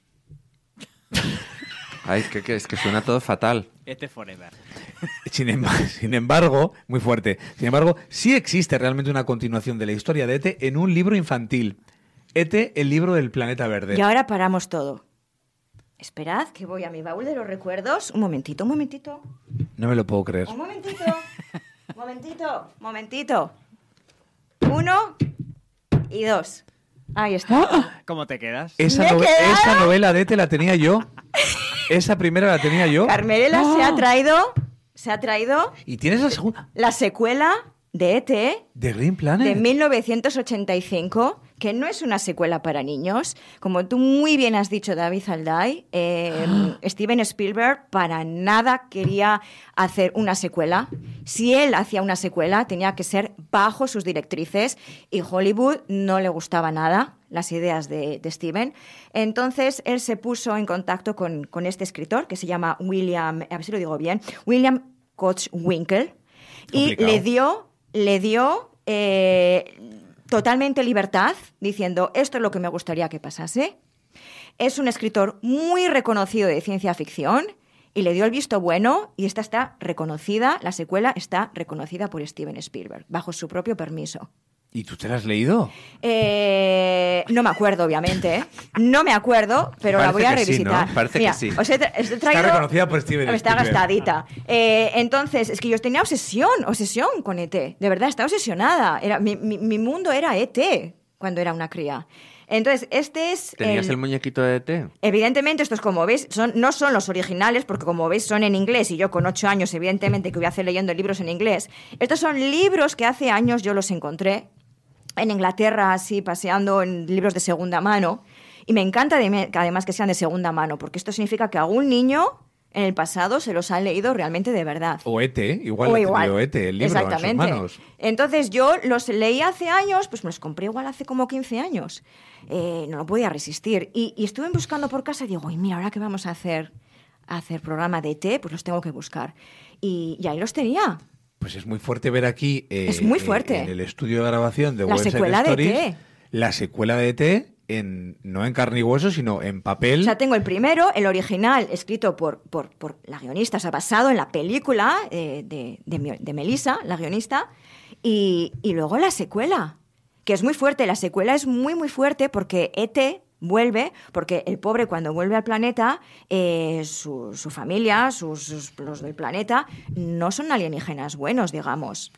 Ay, que, que- es que suena todo fatal.
Este Forever.
Sin embargo, sin embargo, muy fuerte. Sin embargo, sí existe realmente una continuación de la historia de ET en un libro infantil. ET, el libro del planeta verde.
Y ahora paramos todo. Esperad, que voy a mi baúl de los recuerdos. Un momentito, un momentito.
No me lo puedo creer.
Un momentito. momentito, momentito. Uno y dos. Ahí está.
¿Cómo te quedas?
Esa, esa novela de ET la tenía yo. Esa primera la tenía yo.
Carmela se
¡Ah!
ha traído, se ha traído
Y tienes la segunda.
la secuela de ET
De Green Planet.
de 1985 que no es una secuela para niños. Como tú muy bien has dicho, David Alday, eh, Steven Spielberg para nada quería hacer una secuela. Si él hacía una secuela, tenía que ser bajo sus directrices y Hollywood no le gustaba nada las ideas de, de Steven. Entonces él se puso en contacto con, con este escritor que se llama William, a ver si lo digo bien, William Kochwinkel y
Complicado.
le dio, le dio eh, totalmente libertad, diciendo esto es lo que me gustaría que pasase. Es un escritor muy reconocido de ciencia ficción y le dio el visto bueno y esta está reconocida, la secuela está reconocida por Steven Spielberg, bajo su propio permiso.
¿Y tú te la has leído?
Eh, no me acuerdo, obviamente. ¿eh? No me acuerdo, pero la
Parece
voy a
que sí,
revisitar.
¿no? Parece que
Mira,
sí.
Os he, tra- os he traído...
reconocida por Steven
Está
Spielberg.
gastadita. Eh, entonces, es que yo tenía obsesión, obsesión con ET. De verdad, estaba obsesionada. Era, mi, mi- mi mundo era ET cuando era una cría. Entonces, este es...
¿Tenías el muñequito de té?
Evidentemente, estos, como veis, son, no son los originales, porque como veis, son en inglés, y yo con ocho años, evidentemente, que voy a hacer leyendo libros en inglés. Estos son libros que hace años yo los encontré en Inglaterra, así, paseando en libros de segunda mano. Y me encanta de- que además que sean de segunda mano, porque esto significa que algún niño en el pasado se los ha leído realmente de verdad.
O ET, igual
O igual.
ET, el libro en sus
Exactamente.
manos.
Entonces yo los leí hace años, pues me los compré igual hace como 15 años. Eh, no lo podía resistir. Y, y estuve buscando por casa y digo, y mira, ahora que vamos a hacer, a hacer programa de té, pues los tengo que buscar. Y, y ahí los tenía.
Pues es muy fuerte ver aquí. eh,
Es muy
eh,
fuerte.
en el estudio de grabación de
La secuela de
Stories,
ET.
La secuela de ET, en, no en carne y hueso, sino en papel.
O sea, tengo el primero, el original, escrito por, por, por la guionista, o sea, basado en la película eh, de, de, de Melissa, la guionista, y, y luego la secuela, que es muy fuerte. La secuela es muy, muy fuerte porque ET vuelve, porque el pobre cuando vuelve al planeta, eh, su, su familia, sus, sus- los del planeta, no son alienígenas buenos, digamos.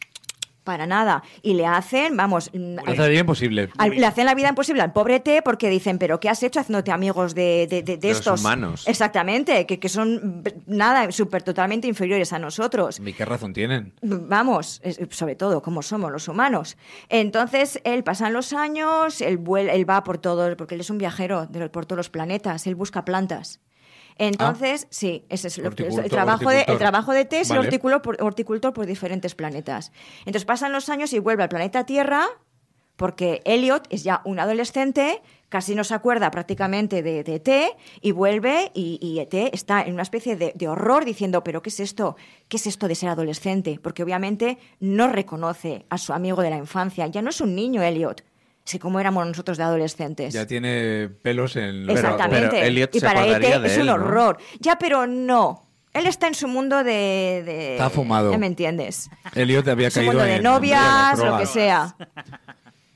Para nada. Y le hacen, vamos... mm,
Hace la vida imposible.
al- le hacen la vida imposible al pobre T porque dicen, pero ¿qué has hecho haciéndote amigos de, de- de- de
De los
estos?
humanos.
Exactamente, que, que son b- nada, súper totalmente inferiores a nosotros.
¿Y qué razón tienen?
Vamos, es- sobre todo, como somos los humanos. Entonces, él pasan los años, él, vuel- él va por todo, porque él es un viajero de, por todos los planetas, él busca plantas. Entonces, sí, ese es lo que- el, trabajo de, el trabajo de T es el
Vale.
horticultor por, horticultor por diferentes planetas. Entonces pasan los años y vuelve al planeta Tierra, porque Elliot es ya un adolescente, casi no se acuerda prácticamente de, de ET, y vuelve y, y ET está en una especie de, de horror diciendo, pero ¿qué es esto? ¿Qué es esto de ser adolescente? Porque obviamente no reconoce a su amigo de la infancia, ya no es un niño Elliot, que como éramos nosotros de adolescentes.
Ya tiene pelos en los
Exactamente.
pero Elliot
y
se
para
acordaría
ET
de
es
él,
un
¿no?
horror. Ya, pero no. Él está en su mundo de... de-
Está fumado.
Ya me entiendes.
Elliot había
Su
caído
mundo de
en-
novias,
en
lo que sea.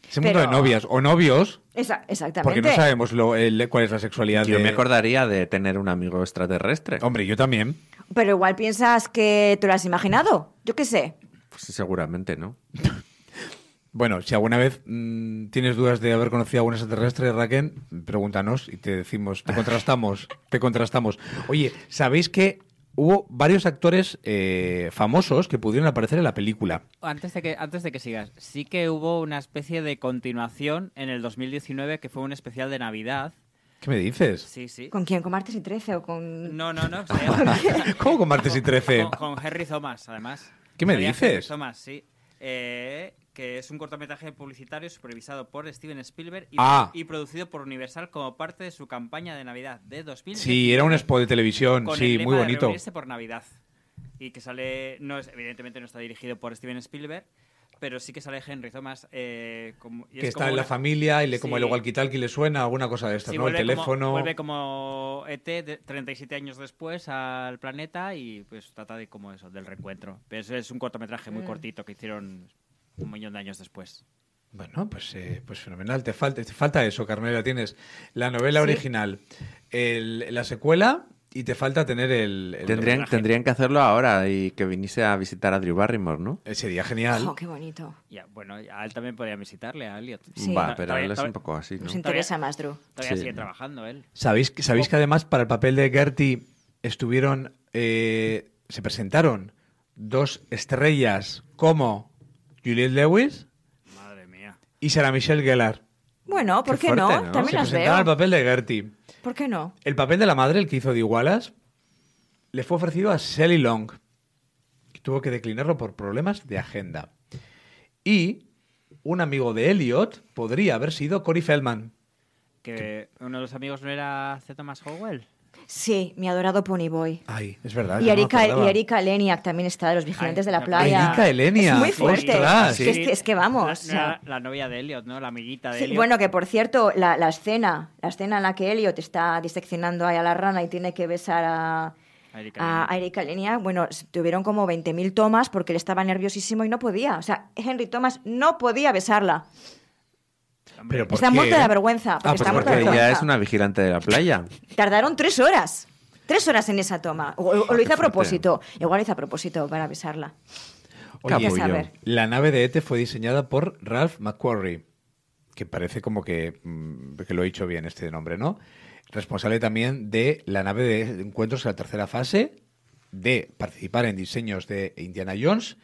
Ese mundo de
Pero-
novias o novios,
Esa- exactamente.
porque no sabemos lo- el- cuál es la sexualidad
Yo
de...
me acordaría de tener un amigo extraterrestre.
Hombre, yo también.
Pero igual piensas que te lo has imaginado. Yo qué sé.
Pues seguramente, ¿no?
Bueno, si alguna vez mm, tienes dudas de haber conocido a un extraterrestre, Raquel, pregúntanos y te decimos, te contrastamos, te contrastamos. Oye, ¿sabéis que hubo varios actores eh, famosos que pudieron aparecer en la película?
Antes de, que, antes de que sigas, sí que hubo una especie de continuación en el 2019 que fue un especial de Navidad.
¿Qué me dices?
Sí, sí.
¿Con quién? ¿Con Martes y 13 o con...?
No, no, no.
¿Cómo con martes y 13?
con, con Henry Thomas, además.
¿Qué me dices?
Henry Thomas, sí. Eh, que es un cortometraje publicitario supervisado por Steven Spielberg y,
Ah.
y producido por Universal como parte de su campaña de Navidad de 2000.
Sí, era un spot de televisión,
con
sí,
el
muy
de
bonito.
reunirse por Navidad. Y que sale, no es, evidentemente no está dirigido por Steven Spielberg, pero sí que sale Henry Thomas. eh, como, y
Que
es
está
como
en la
una-
familia y le como
Sí.
el walkie-talkie le suena, alguna cosa de estas,
Sí,
¿no? El
vuelve como-
teléfono.
vuelve como ET de 37 años después al planeta y pues trata de como eso, del reencuentro. Pero eso es un cortometraje muy cortito que hicieron un millón de años después.
Bueno, pues, eh, pues fenomenal. Te falta, te falta eso, Carmela. Tienes la novela
Sí.
original, el- la secuela y te falta tener el... el
Tendrían,
doblaje.
tendrían que hacerlo ahora y que viniese a visitar a Drew Barrymore, ¿no?
Eh, Sería genial.
Oh, qué bonito.
Ya, bueno, a él también podría visitarle, a Elliot.
Sí.
Va, pero
todavía-
él es un poco así, ¿no?
Nos interesa más, Drew.
Todavía
Sí.
sigue trabajando él.
¿Sabéis, que- ¿Sabéis que además para el papel de Gertie estuvieron, eh, se presentaron dos estrellas como Juliette Lewis
Madre mía.
y Sarah Michelle Gellar?
Bueno, ¿por qué,
fuerte,
no?
¿no?
También
Se
las veo.
el papel de Gertie.
¿Por qué no?
El papel de la madre, el que hizo de Wallace, le fue ofrecido a Shelley Long, que tuvo que declinarlo por problemas de agenda. Y un amigo de Elliot podría haber sido Corey Feldman.
Que uno de los amigos no era C. Thomas Howell.
Sí, mi adorado Ponyboy.
Ay, es verdad.
Y
no
Erika,
acordaba.
y Erika Leniak también está de los vigilantes
Ay,
de la
la-
playa.
Erika Elenia,
Es muy fuerte. Es, que, es que- es que vamos.
La,
o sea,
la- la novia de Elliot, ¿no? La amiguita de
sí,
Elliot.
bueno, que por cierto, la, la escena, la escena en la que Elliot está diseccionando ahí a la rana y tiene que besar a,
A Erika
a,
Leniak.
a Erika Leniak, bueno, tuvieron como 20.000 tomas porque él estaba nerviosísimo y no podía. O sea, Henry Thomas no podía besarla.
Hombre,
Pero ¿por
Está muerta de vergüenza. Porque
Ah,
está
pues
muerta de
Porque
porque
ella es una vigilante de la playa.
Tardaron tres horas. Tres horas en esa toma. O, o lo hice a propósito. Igual lo hice a propósito para besarla.
Oye,
saber.
la nave de ET fue diseñada por Ralph McQuarrie, que parece como que, mm, que lo he dicho bien este nombre, ¿no? Responsable también de la nave de encuentros en la tercera fase, de participar en diseños de Indiana Jones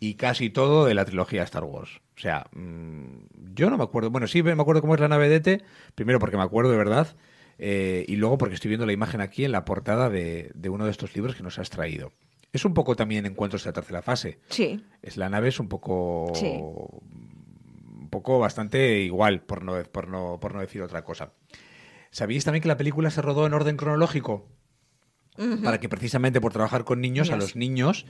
y casi todo de la trilogía Star Wars. O sea, mm, yo no me acuerdo. Bueno, sí me acuerdo cómo es la nave de ET, primero porque me acuerdo de verdad, eh, y luego porque estoy viendo la imagen aquí en la portada de, de uno de estos libros que nos has traído. Es un poco también encuentros en la tercera fase.
Sí.
Es la nave es un poco
Sí.
un poco bastante igual por no por no por no decir otra cosa. ¿Sabíais también que la película se rodó en orden cronológico? Para que precisamente por trabajar con niños, a los niños,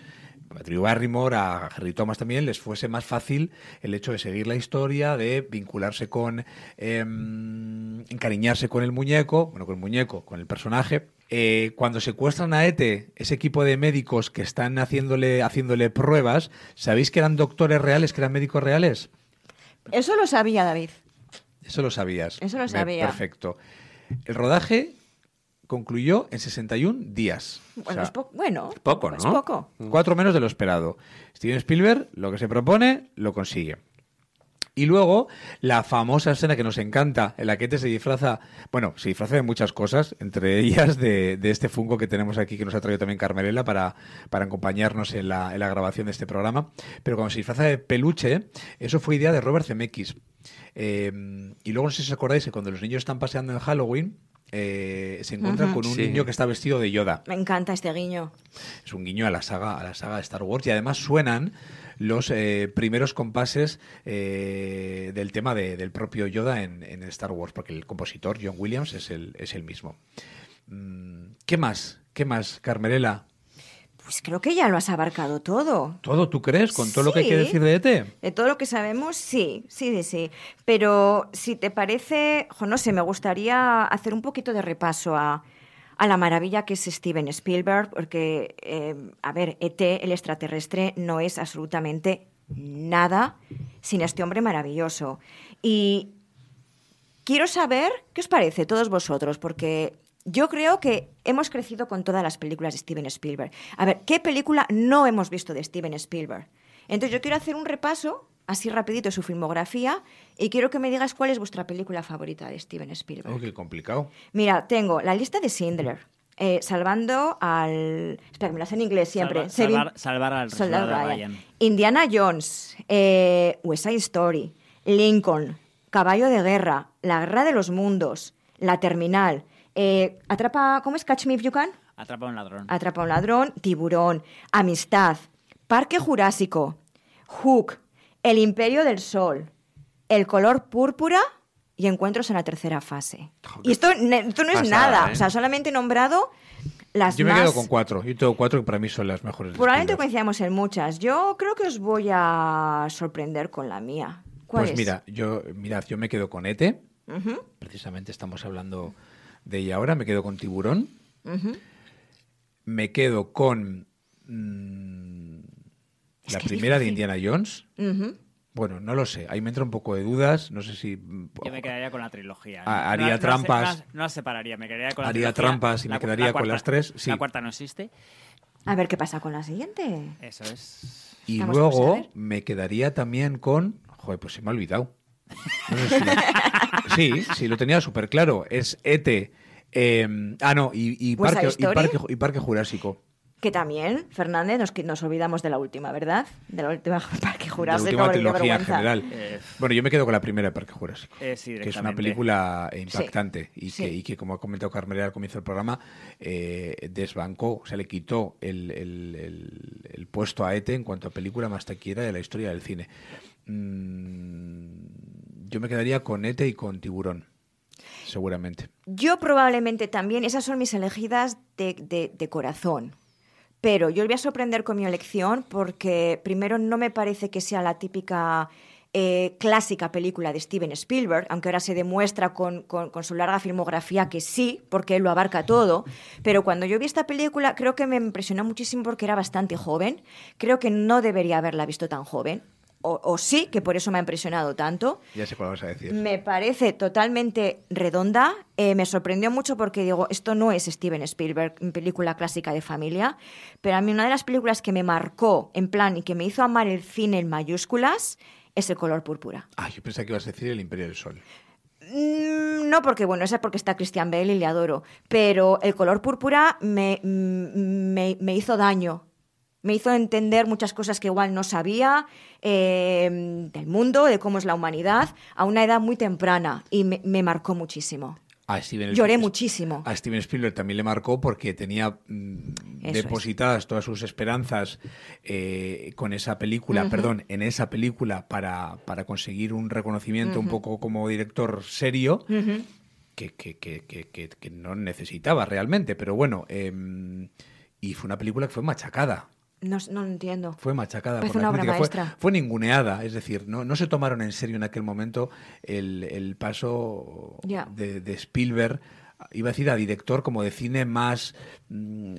a Drew Barrymore, a Harry Thomas también, les fuese más fácil el hecho de seguir la historia, de vincularse con, em, encariñarse con el muñeco, bueno, con el muñeco, con el personaje. Eh, cuando secuestran a Ete, ese equipo de médicos que están haciéndole, haciéndole pruebas, ¿sabéis que eran doctores reales, que eran médicos reales?
Eso lo sabía David.
Eso lo sabías.
Eso lo
Me-
sabía.
Perfecto. El rodaje concluyó en 61 días. O
Bueno,
sea,
es po- bueno,
poco,
es
¿no?
poco.
Cuatro menos de lo esperado. Steven Spielberg lo que se propone lo consigue. Y luego la famosa escena que nos encanta, en la que Ete se disfraza, bueno, se disfraza de muchas cosas, entre ellas de, de este fungo que tenemos aquí que nos ha traído también Carmelela para, para acompañarnos en la, en la grabación de este programa. Pero cuando se disfraza de peluche, eso fue idea de Robert Zemeckis. Eh, y luego no sé si os acordáis que cuando los niños están paseando en Halloween, eh, se encuentran
Ujú.
con un
Sí.
niño que está vestido de Yoda
Me encanta este guiño.
es un guiño a la saga a la saga de Star Wars y además suenan los eh, primeros compases eh, del tema de- del propio Yoda en, en Star Wars porque el compositor John Williams es el, es el mismo Mm, ¿qué más? ¿qué más Carmelela?
Pues creo que ya lo has abarcado todo.
¿todo tú crees con todo lo que hay que decir de E ET?
De todo lo que sabemos, sí, sí, sí, sí. Pero si te parece, jo, no sé, me gustaría hacer un poquito de repaso a, a la maravilla que es Steven Spielberg, porque, eh, a ver, ET, el extraterrestre, no es absolutamente nada sin este hombre maravilloso. Y quiero saber qué os parece, todos vosotros, porque yo creo que hemos crecido con todas las películas de Steven Spielberg. A ver, ¿qué película no hemos visto de Steven Spielberg? Entonces yo quiero hacer un repaso, así rapidito, de su filmografía, y quiero que me digas cuál es vuestra película favorita de Steven Spielberg.
Oh, qué complicado.
Mira, tengo la lista de Schindler, eh, salvando al... Espera, que me la sé en inglés siempre.
Salvar,
Saving-
salvar, salvar al
Soldado
soldado
Ryan.
Ryan.
Indiana Jones, eh, West Side Story, Lincoln, Caballo de Guerra, La Guerra de los Mundos, La Terminal, eh, Atrapa, ¿cómo es? Catch Me If You Can,
Atrapa a un ladrón.
Atrapa a un ladrón, Tiburón, Amistad, Parque Jurásico, Hook, El Imperio del Sol, El Color Púrpura y Encuentros en la tercera fase. Y esto, esto no es
Pasada,
nada,
¿eh?
o sea, solamente he nombrado las
Yo me
más...
quedo con cuatro. Yo tengo cuatro que para mí son las mejores. de
Probablemente coincidamos en muchas. Yo creo que os voy a sorprender con la mía. ¿Cuál
Pues
es?
mira, yo, mirad, yo me quedo con ET.
Ujú,
Precisamente estamos hablando de ella ahora. Me quedo con Tiburón. Me quedo con mm, la primera de. Indiana Jones. Bueno, no lo sé. Ahí me entra un poco de dudas. No sé si.
Yo me quedaría con la trilogía.
Ah,
No-
haría
no
trampas.
No, las- no separaría, me quedaría con la
Haría
trilogía.
trampas y me
La cu-
quedaría
la
con
cuarta-
las tres, sí.
La cuarta no existe.
A ver qué pasa con la siguiente.
Eso es.
Y
Estamos
luego me quedaría también con. Joder, pues se me ha olvidado. No sé si sí, sí, lo tenía súper claro. Es ET. eh, ah, no, y, parque, y, parque, y Parque Jurásico.
Que también, Fernández, nos, nos olvidamos de la última, ¿verdad? De la última Parque Jurásico.
la última trilogía en general.
Eh,
bueno, yo me quedo con la primera de Parque Jurásico.
Eh, sí,
que es una película impactante y,
Sí.
que, y que, como ha comentado Carmela al comienzo del programa, eh, desbancó, o sea, le quitó el, el- el- el puesto a ETE en cuanto a película más taquillera de la historia del cine. Mm, yo me quedaría con ETE y con Tiburón, seguramente.
Yo probablemente también, esas son mis elegidas de, de- corazón. Pero yo le voy a sorprender con mi elección porque primero no me parece que sea la típica eh, clásica película de Steven Spielberg, aunque ahora se demuestra con, con- con su larga filmografía que sí, porque él lo abarca todo. Pero cuando yo vi esta película creo que me impresionó muchísimo porque era bastante joven. Creo que no debería haberla visto tan joven. O, o sí, que por eso me ha impresionado tanto.
Ya sé cuál vas a decir.
Me parece totalmente redonda. Eh, me sorprendió mucho porque digo, esto no es Steven Spielberg, película clásica de familia. Pero a mí una de las películas que me marcó en plan y que me hizo amar el cine en mayúsculas es El color púrpura.
Ah, yo pensé que ibas a decir El Imperio del Sol.
Mm, No porque, bueno, esa es porque está Christian Bale y le adoro. Pero el color púrpura me, mm, me, me hizo daño. Me hizo entender muchas cosas que igual no sabía eh, del mundo, de cómo es la humanidad, a una edad muy temprana. Y me, me marcó muchísimo.
A Steven
Lloré muchísimo.
A Steven Spielberg también le marcó porque tenía mm, depositadas todas sus esperanzas eh, con esa película, perdón, en esa película para, para conseguir un reconocimiento un poco como director serio que- que- que- que no necesitaba realmente, pero bueno, em, y fue una película que fue machacada.
No, no lo entiendo.
Fue machacada
Parece
por la
una
crítica, fue-
maestra.
Fue, ninguneada, es decir, no, no se tomaron en serio en aquel momento el, el paso de, de Spielberg, iba a decir a director como de cine más mm,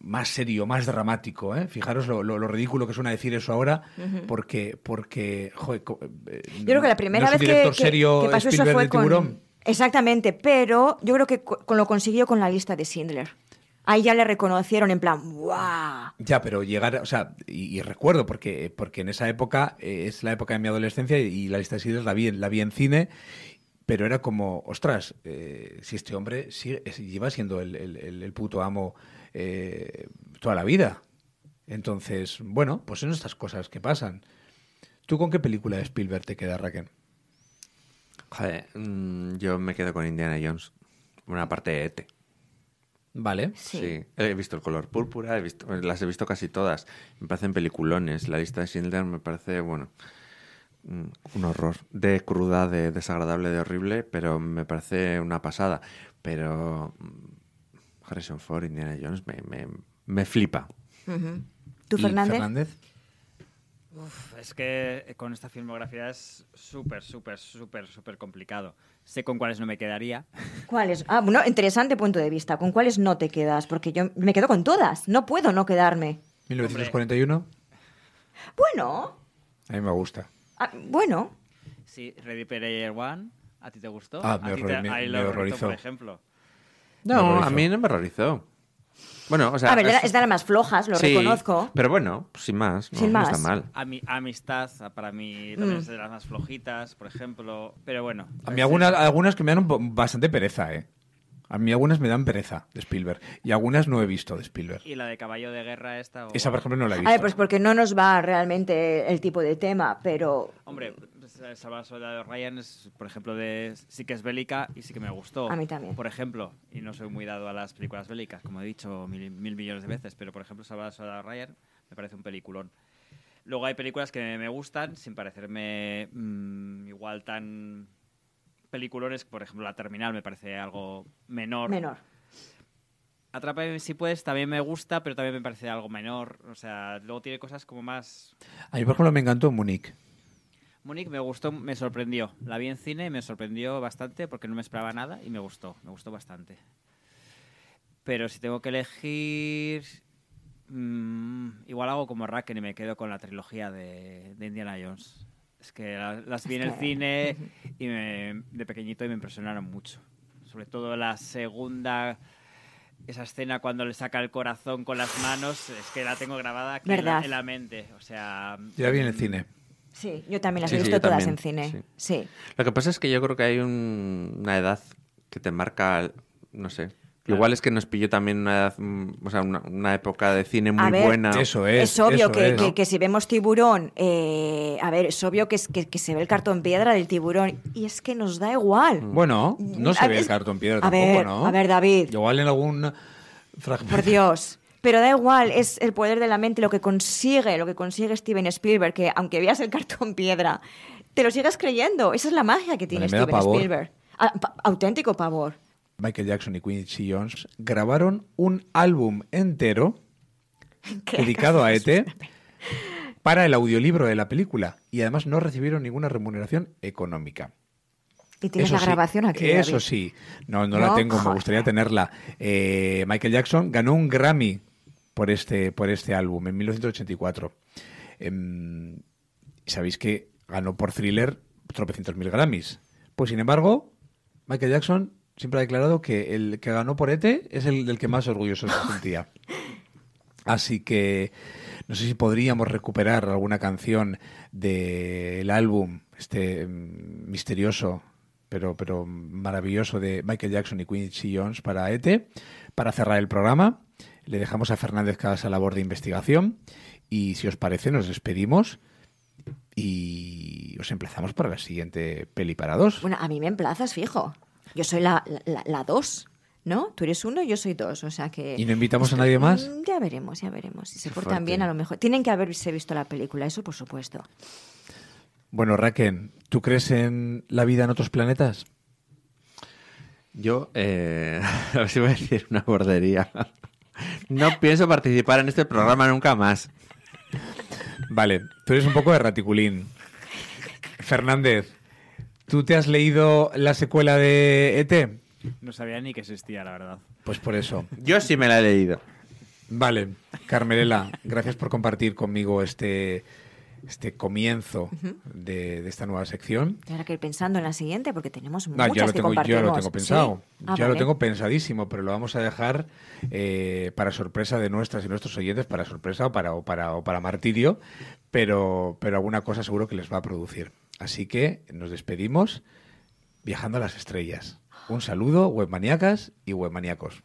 más serio, más dramático. ¿eh? Fijaros lo, lo- lo ridículo que suena decir eso ahora, porque, porque joder, eh,
Yo creo que la primera
no
vez que,
serio
que pasó eso
Spielberg
fue
de Tiburón.
con... Exactamente, pero yo creo que lo consiguió con la lista de Schindler. Ahí ya le reconocieron en plan, ¡guau!
Ya, pero llegar, o sea, y, y recuerdo, porque, porque en esa época eh, es la época de mi adolescencia y la lista de Sidres la vi, en- la vi en cine, pero era como, ostras, eh, si este hombre sigue- es- lleva siendo el, el- el- el puto amo eh, toda la vida. Entonces, bueno, pues son estas cosas que pasan. ¿Tú con qué película de Spielberg te quedas, Raquel?
Joder, mm, yo me quedo con Indiana Jones. Una parte de ET.
Vale.
Sí.
He visto el color púrpura, he visto, las he visto casi todas. Me parecen peliculones. La lista de Schindler me parece, bueno, mm, un horror. De cruda, de desagradable, de horrible, pero me parece una pasada. Pero mm, Harrison Ford, Indiana Jones, me, me, me flipa.
¿Tú,
¿Y
Fernández?
Uf, es que eh, con esta filmografía es súper, súper, súper, súper complicado. Sé con cuáles no me quedaría.
¿Cuáles? Ah, bueno, interesante punto de vista. ¿Con cuáles no te quedas? Porque yo me quedo con todas. No puedo no quedarme.
1941,
Bueno,
a mí me gusta.
ah, bueno.
Sí, Ready Player One, ¿a ti te gustó?
Ah,
¿A
me
ti
horror- me-
ahí
me
lo horrorizó, por ejemplo.
Me
No,
horrorizó.
a mí no me horrorizó. Bueno, o sea...
a ver, era-
es-
es de las más flojas, lo
sí,
reconozco.
Pero bueno, sin más. No,
Sin
no
más.
está mal.
Ami- Amistad, ah, para mí también
Mm.
es de las más flojitas, por ejemplo. Pero bueno.
A mí algunas, algunas que me dan bastante pereza, ¿eh? A mí algunas me dan pereza de Spielberg. Y algunas no he visto de Spielberg.
Y la de Caballo de Guerra esta... o-
Esa, por ejemplo, no la he
A
visto.
ver, pues porque no nos va realmente el tipo de tema, pero
Hombre, Soldado Ryan es, por ejemplo, de sí que es bélica y sí que me gustó.
A mí también.
Por ejemplo, y no soy muy dado a las películas bélicas, como he dicho mil, mil millones de veces, pero por ejemplo, Soldado Ryan me parece un peliculón. Luego hay películas que me gustan sin parecerme mm, igual tan peliculones, por ejemplo, La Terminal me parece algo menor.
menor.
Atrápame si puedes también me gusta, pero también me parece algo menor. O sea, luego tiene cosas como más
A mí, por ejemplo, me encantó Munich.
Múnich me gustó, me sorprendió. La vi en cine y me sorprendió bastante porque no me esperaba nada y me gustó, me gustó bastante. Pero si tengo que elegir, mm, igual hago como Raken y me quedo con la trilogía de, de Indiana Jones. Es que la- las vi en el cine y me- de pequeñito y me impresionaron mucho. Sobre todo la segunda, esa escena cuando le saca el corazón con las manos, es que la tengo grabada aquí en la, en la mente. O sea,
Yo la vi en el
mm,
cine.
Sí, yo también las
Sí,
he visto todas
también,
en cine. Sí.
Lo que pasa es que yo creo que hay un- una edad que te marca, no sé, Igual es que nos pilló también una, edad, mm, o sea, una, una época de cine muy
ver,
buena.
Eso es.
Es, obvio
eso
que,
es.
que- que si vemos tiburón, eh, a ver, es obvio que, es- que, que se ve el cartón piedra del tiburón y es que nos da igual.
Bueno, no se
A
ve
ver,
el cartón piedra
a
tampoco,
ver,
¿no?
a ver, David.
Igual en algún fragmento.
Por Dios. Pero da igual, es el poder de la mente lo que consigue, lo que consigue Steven Spielberg, que aunque veas el cartón piedra, te lo sigas creyendo. Esa es la magia que tiene Steven
pavor.
Spielberg. Pa- auténtico pavor.
Michael Jackson y Quincy Jones grabaron un álbum entero
¿Qué
dedicado a? ET para el audiolibro de la película y además no recibieron ninguna remuneración económica.
Y tienes
Eso
la
sí,
grabación aquí.
Eso
David.
sí, no, no, la tengo, me gustaría tenerla. Eh, Michael Jackson ganó un Grammy por este, por este álbum en 1984. Em, Sabéis que ganó por thriller tropecientos mil Grammys. Pues sin embargo, Michael Jackson siempre ha declarado que el que ganó por ET es el del que más orgulloso se sentía. Así que no sé si podríamos recuperar alguna canción del álbum, este mm, misterioso, pero, pero maravilloso de Michael Jackson y Quincy Jones para ET, para cerrar el programa. Le dejamos a Fernández cada esa labor de investigación y si os parece nos despedimos y os emplazamos para la siguiente peli para dos.
Bueno, a mí me emplazas, fijo. Yo soy la, la, la dos, ¿no? Tú eres uno, yo soy dos, o sea que...
¿Y no invitamos a nadie más?
Mm, Ya veremos, ya veremos. Si se portan bien, a lo mejor. Tienen que haberse visto la película, eso por supuesto.
Bueno, Raquel, ¿tú crees en la vida en otros planetas?
Yo, eh, a ver si voy a decir una bordería. No pienso participar en este programa nunca más.
Vale, tú eres un poco de raticulín. Fernández, ¿tú te has leído la secuela de ET?
No sabía ni que existía, la verdad.
Pues por eso.
Yo sí me la he leído.
Vale, Carmelela, gracias por compartir conmigo este, este comienzo de, de esta nueva sección.
Ahora que ir pensando en la siguiente, porque tenemos
No,
muchas
ya lo
que
tengo,
compartimos.
yo lo tengo pensado.
¿Sí? Ah,
ya lo tengo pensadísimo, pero lo vamos a dejar eh, para sorpresa de nuestras y nuestros oyentes, para sorpresa o para, o para, o para martirio, pero, pero alguna cosa seguro que les va a producir. Así que nos despedimos viajando a las estrellas. Un saludo, webmaníacas y webmaníacos.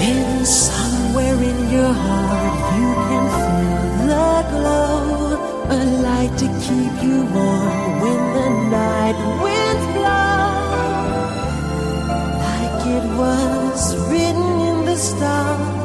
Then somewhere in your heart you can feel the glow, a light to keep you warm when the night winds blow. Like it was written in the stars,